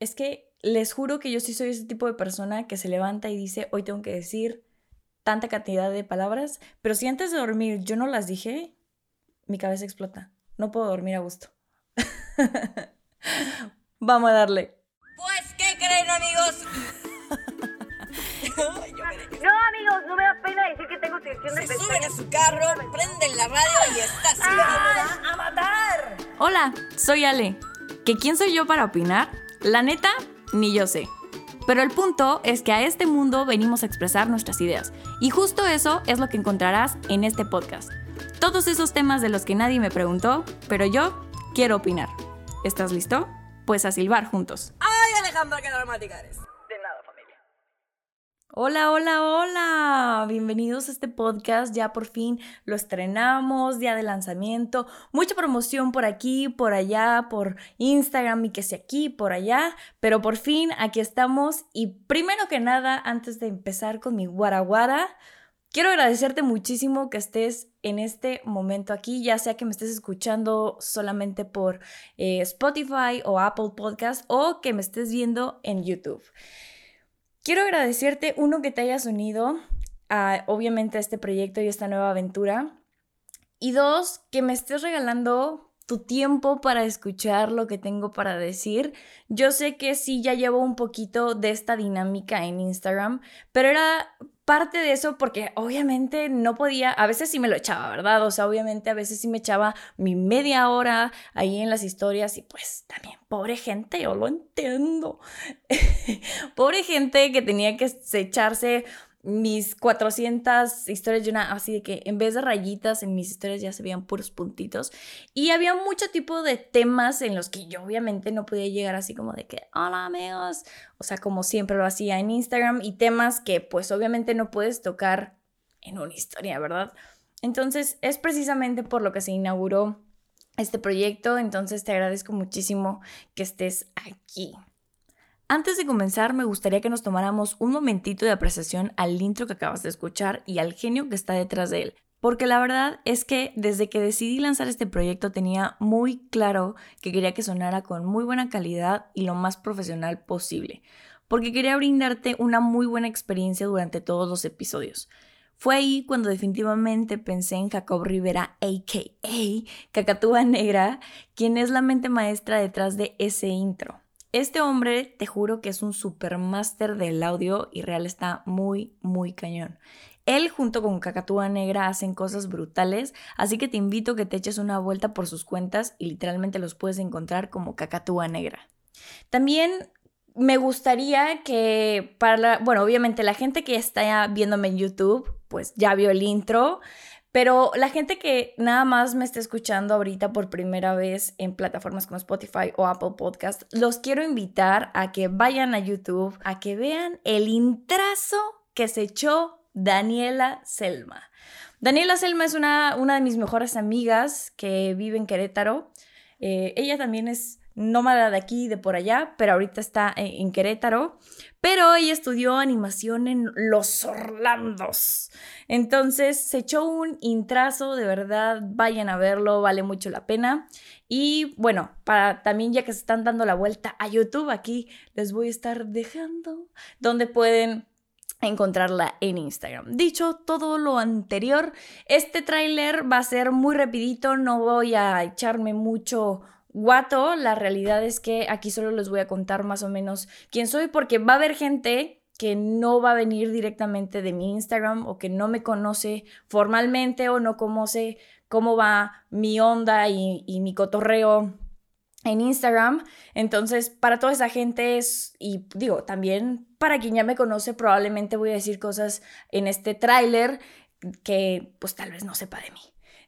es que les juro que yo sí soy ese tipo de persona que se levanta y dice, hoy tengo que decir tanta cantidad de palabras, pero si antes de dormir yo no las dije, mi cabeza explota. No puedo dormir a gusto. Vamos a darle. Pues, ¿qué creen, amigos? No, amigos, no me da pena decir que tengo sección de Se suben a su carro, prenden la radio y está así. ¡A matar! Hola, soy Ale. ¿Que quién soy yo para opinar? La neta, ni yo sé. Pero el punto es que a este mundo venimos a expresar nuestras ideas. Y justo eso es lo que encontrarás en este podcast. Todos esos temas de los que nadie me preguntó, pero yo quiero opinar. ¿Estás listo? Pues a silbar juntos. ¡Ay, Alejandra, qué dramática eres! Hola, hola, hola. Bienvenidos a este podcast. Ya por fin lo estrenamos, día de lanzamiento. Mucha promoción por aquí, por allá, por Instagram y que sea aquí, por allá. Pero por fin aquí estamos. Y primero que nada, antes de empezar con mi guaraguara, quiero agradecerte muchísimo que estés en este momento aquí, ya sea que me estés escuchando solamente por eh, Spotify o Apple Podcast o que me estés viendo en YouTube. Quiero agradecerte, uno, que te hayas unido a, obviamente, a este proyecto y esta nueva aventura. Y dos, que me estés regalando tu tiempo para escuchar lo que tengo para decir. Yo sé que sí, ya llevo un poquito de esta dinámica en Instagram, pero era parte de eso porque obviamente no podía, a veces sí me lo echaba, ¿verdad? O sea, obviamente a veces sí me echaba mi media hora ahí en las historias y pues también, pobre gente, yo lo entiendo. pobre gente que tenía que echarse mis 400 historias de una, así de que en vez de rayitas en mis historias ya se veían puros puntitos. Y había mucho tipo de temas en los que yo obviamente no podía llegar así como de que, hola amigos, o sea, como siempre lo hacía en Instagram y temas que pues obviamente no puedes tocar en una historia, ¿verdad? Entonces es precisamente por lo que se inauguró este proyecto, entonces te agradezco muchísimo que estés aquí. Antes de comenzar, me gustaría que nos tomáramos un momentito de apreciación al intro que acabas de escuchar y al genio que está detrás de él. Porque la verdad es que desde que decidí lanzar este proyecto tenía muy claro que quería que sonara con muy buena calidad y lo más profesional posible. Porque quería brindarte una muy buena experiencia durante todos los episodios. Fue ahí cuando definitivamente pensé en Jacob Rivera, a.k.a. Cacatúa Negra, quien es la mente maestra detrás de ese intro. Este hombre, te juro que es un supermaster del audio y real está muy, muy cañón. Él junto con Cacatúa Negra hacen cosas brutales, así que te invito a que te eches una vuelta por sus cuentas y literalmente los puedes encontrar como Cacatúa Negra. También me gustaría que para la, bueno, obviamente la gente que está viéndome en YouTube, pues ya vio el intro, pero la gente que nada más me está escuchando ahorita por primera vez en plataformas como Spotify o Apple Podcast, los quiero invitar a que vayan a YouTube, a que vean el intrazo que se echó Daniela Selma. Daniela Selma es una, una de mis mejores amigas que vive en Querétaro. Eh, ella también es nómada de aquí y de por allá, pero ahorita está en Querétaro. Pero ella estudió animación en Los Orlandos. Entonces se echó un intrazo, de verdad, vayan a verlo, vale mucho la pena. Y bueno, para también ya que se están dando la vuelta a YouTube, aquí les voy a estar dejando donde pueden encontrarla en Instagram. Dicho todo lo anterior, este tráiler va a ser muy rapidito, no voy a echarme mucho guato, la realidad es que aquí solo les voy a contar más o menos quién soy porque va a haber gente que no va a venir directamente de mi Instagram o que no me conoce formalmente o no conoce cómo va mi onda y, y mi cotorreo en Instagram. Entonces, para toda esa gente y digo, también para quien ya me conoce, probablemente voy a decir cosas en este tráiler que pues tal vez no sepa de mí.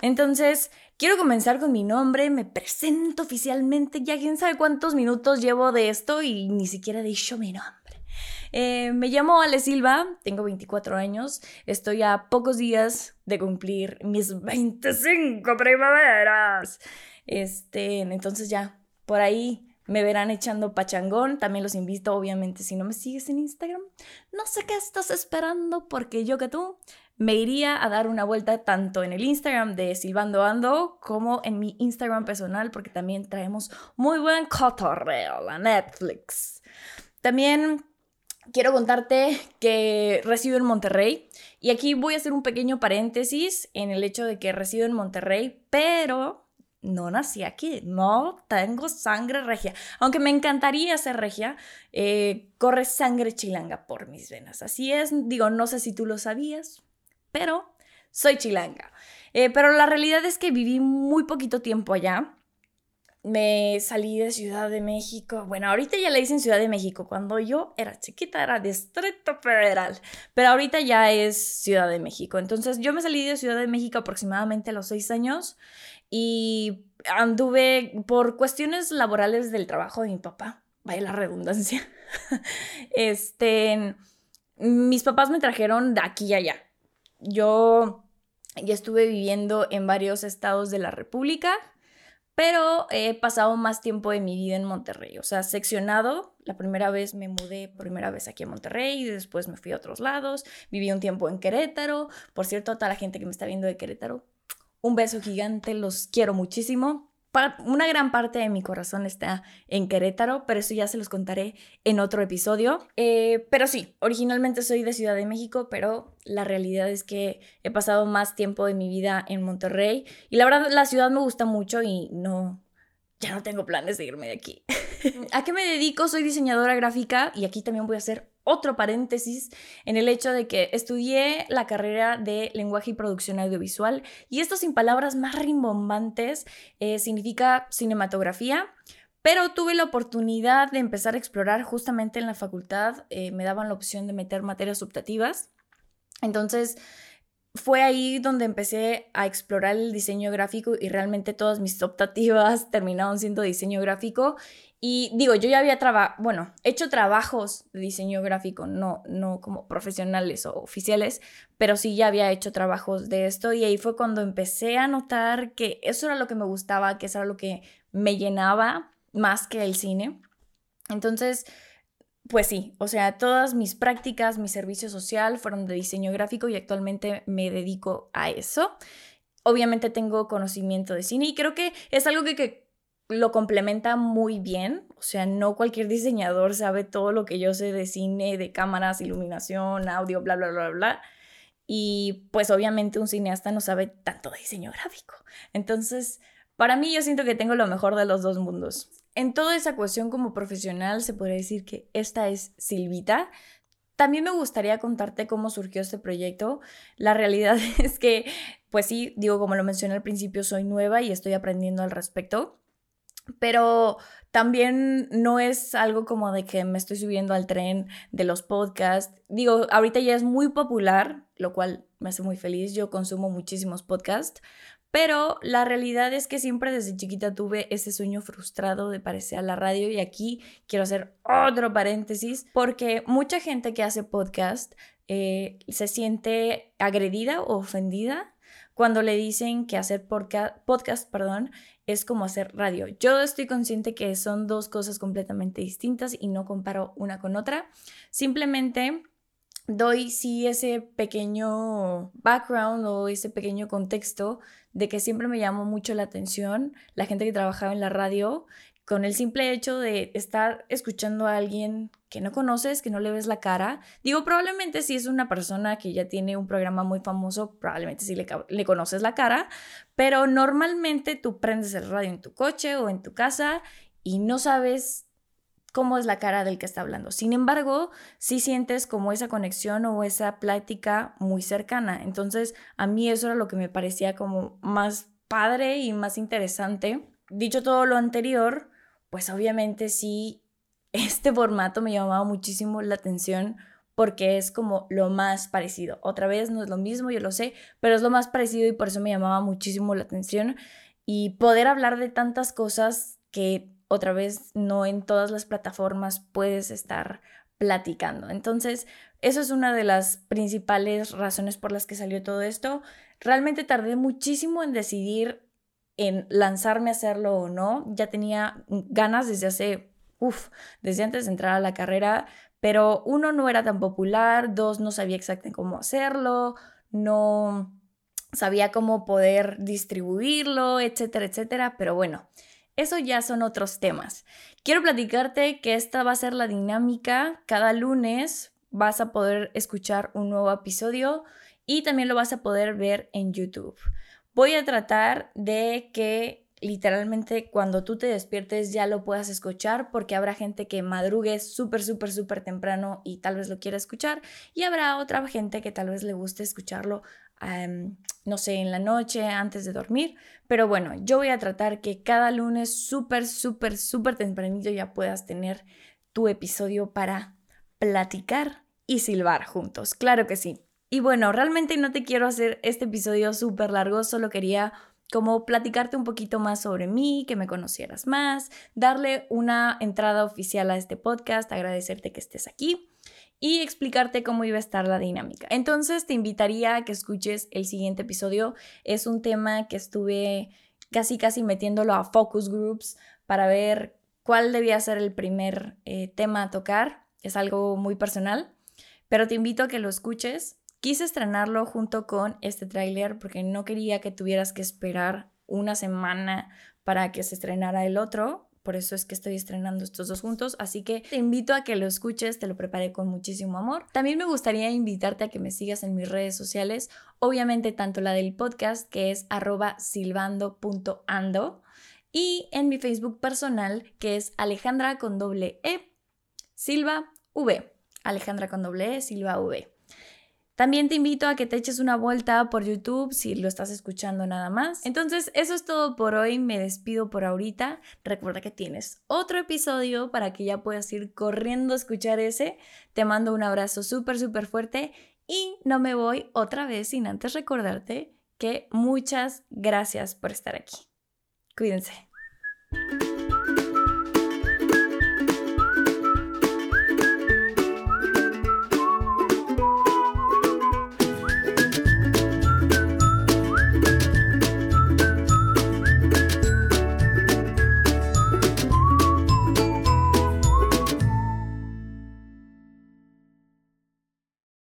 Entonces, quiero comenzar con mi nombre, me presento oficialmente, ya quién sabe cuántos minutos llevo de esto y ni siquiera he dicho mi nombre. Eh, me llamo Ale Silva, tengo 24 años, estoy a pocos días de cumplir mis 25 primaveras. Este, entonces ya, por ahí me verán echando pachangón. También los invito, obviamente, si no me sigues en Instagram, no sé qué estás esperando, porque yo que tú me iría a dar una vuelta tanto en el Instagram de Silvando Ando como en mi Instagram personal, porque también traemos muy buen cotorreo, la Netflix. también quiero contarte que resido en Monterrey y aquí voy a hacer un pequeño paréntesis en el hecho de que resido en Monterrey, pero no nací aquí, no tengo sangre regia. Aunque me encantaría ser regia, eh, corre sangre chilanga por mis venas. Así es, digo, no sé si tú lo sabías, pero soy chilanga. Eh, pero la realidad es que viví muy poquito tiempo allá. Me salí de Ciudad de México. Bueno, ahorita ya le dicen Ciudad de México. Cuando yo era chiquita era Distrito Federal. Pero ahorita ya es Ciudad de México. Entonces yo me salí de Ciudad de México aproximadamente a los seis años y anduve por cuestiones laborales del trabajo de mi papá, vaya la redundancia. este, mis papás me trajeron de aquí y allá. Yo ya estuve viviendo en varios estados de la República, pero he pasado más tiempo de mi vida en Monterrey, o sea, seccionado. La primera vez me mudé, primera vez aquí a Monterrey, y después me fui a otros lados, viví un tiempo en Querétaro. Por cierto, a toda la gente que me está viendo de Querétaro, un beso gigante, los quiero muchísimo. Una gran parte de mi corazón está en Querétaro, pero eso ya se los contaré en otro episodio. Eh, pero sí, originalmente soy de Ciudad de México, pero la realidad es que he pasado más tiempo de mi vida en Monterrey y la verdad la ciudad me gusta mucho y no, ya no tengo planes de irme de aquí. ¿A qué me dedico? Soy diseñadora gráfica y aquí también voy a hacer otro paréntesis en el hecho de que estudié la carrera de lenguaje y producción audiovisual y esto sin palabras más rimbombantes eh, significa cinematografía. Pero tuve la oportunidad de empezar a explorar justamente en la facultad, eh, me daban la opción de meter materias optativas. Entonces, fue ahí donde empecé a explorar el diseño gráfico y realmente todas mis optativas terminaron siendo diseño gráfico y digo, yo ya había bueno, hecho trabajos de diseño gráfico, no, no como profesionales o oficiales, pero sí ya había hecho trabajos de esto y ahí fue cuando empecé a notar que eso era lo que me gustaba, que eso era lo que me llenaba más que el cine. Entonces, pues sí, o sea, todas mis prácticas, mi servicio social fueron de diseño gráfico y actualmente me dedico a eso. Obviamente tengo conocimiento de cine y creo que es algo que, que lo complementa muy bien. O sea, no cualquier diseñador sabe todo lo que yo sé de cine, de cámaras, iluminación, audio, bla, bla, bla, bla. Y pues obviamente un cineasta no sabe tanto de diseño gráfico. Entonces, para mí yo siento que tengo lo mejor de los dos mundos. En toda esa cuestión como profesional se podría decir que esta es Silvita. También me gustaría contarte cómo surgió este proyecto. La realidad es que, pues sí, digo, como lo mencioné al principio, soy nueva y estoy aprendiendo al respecto pero también no es algo como de que me estoy subiendo al tren de los podcasts. Digo, ahorita ya es muy popular, lo cual me hace muy feliz. Yo consumo muchísimos podcasts, pero la realidad es que siempre desde chiquita tuve ese sueño frustrado de parecer a la radio y aquí quiero hacer otro paréntesis porque mucha gente que hace podcast eh, se siente agredida o ofendida cuando le dicen que hacer podcast, perdón, es como hacer radio. Yo estoy consciente que son dos cosas completamente distintas y no comparo una con otra. Simplemente doy sí ese pequeño background o ese pequeño contexto de que siempre me llamó mucho la atención la gente que trabajaba en la radio con el simple hecho de estar escuchando a alguien que no conoces, que no le ves la cara. Digo, probablemente si es una persona que ya tiene un programa muy famoso, probablemente sí le, le, conoces la cara, pero normalmente tú prendes el radio en tu coche o en tu casa y no sabes cómo es la cara del que está hablando. Sin embargo, sí sientes como esa conexión o esa plática muy cercana. Entonces, a mí eso era lo que me parecía como más padre y más interesante. Dicho todo lo anterior, pues obviamente sí, este formato me llamaba muchísimo la atención porque es como lo más parecido. Otra vez no es lo mismo, yo lo sé, pero es lo más parecido y por eso me llamaba muchísimo la atención. Y poder hablar de tantas cosas que otra vez no en todas las plataformas puedes estar platicando. Entonces, eso es una de las principales razones por las que salió todo esto. Realmente tardé muchísimo en decidir en lanzarme a hacerlo o no. Ya tenía ganas desde hace, uff, desde antes de entrar a la carrera, pero uno no era tan popular, dos no sabía exactamente cómo hacerlo, no sabía cómo poder distribuirlo, etcétera, etcétera, pero bueno. Eso ya son otros temas. Quiero platicarte que esta va a ser la dinámica. Cada lunes vas a poder escuchar un nuevo episodio y también lo vas a poder ver en YouTube. Voy a tratar de que literalmente cuando tú te despiertes ya lo puedas escuchar porque habrá gente que madrugue súper, súper, súper temprano y tal vez lo quiera escuchar y habrá otra gente que tal vez le guste escucharlo, no sé, en la noche antes de dormir. Pero bueno, yo voy a tratar que cada lunes súper, súper, súper tempranito ya puedas tener tu episodio para platicar y silbar juntos. Claro que sí. Y bueno, realmente no te quiero hacer este episodio súper largo, solo quería como platicarte un poquito más sobre mí, que me conocieras más, darle una entrada oficial a este podcast, agradecerte que estés aquí y explicarte cómo iba a estar la dinámica. Entonces te invitaría a que escuches el siguiente episodio. Es un tema que estuve casi casi metiéndolo a focus groups para ver cuál debía ser el primer eh, tema a tocar. Es algo muy personal, pero te invito a que lo escuches Quise estrenarlo junto con este tráiler porque no quería que tuvieras que esperar una semana para que se estrenara el otro. Por eso es que estoy estrenando estos dos juntos. Así que te invito a que lo escuches, te lo preparé con muchísimo amor. También me gustaría invitarte a que me sigas en mis redes sociales. Obviamente tanto la del podcast que es arroba silbando.ando y en mi Facebook personal que es Alejandra con doble E, Silva V. Alejandra con doble E, Silva V. También te invito a que te eches una vuelta por YouTube si lo estás escuchando nada más. Entonces, eso es todo por hoy. Me despido por ahorita. Recuerda que tienes otro episodio para que ya puedas ir corriendo a escuchar ese. Te mando un abrazo súper, súper fuerte y no me voy otra vez sin antes recordarte que muchas gracias por estar aquí. Cuídense.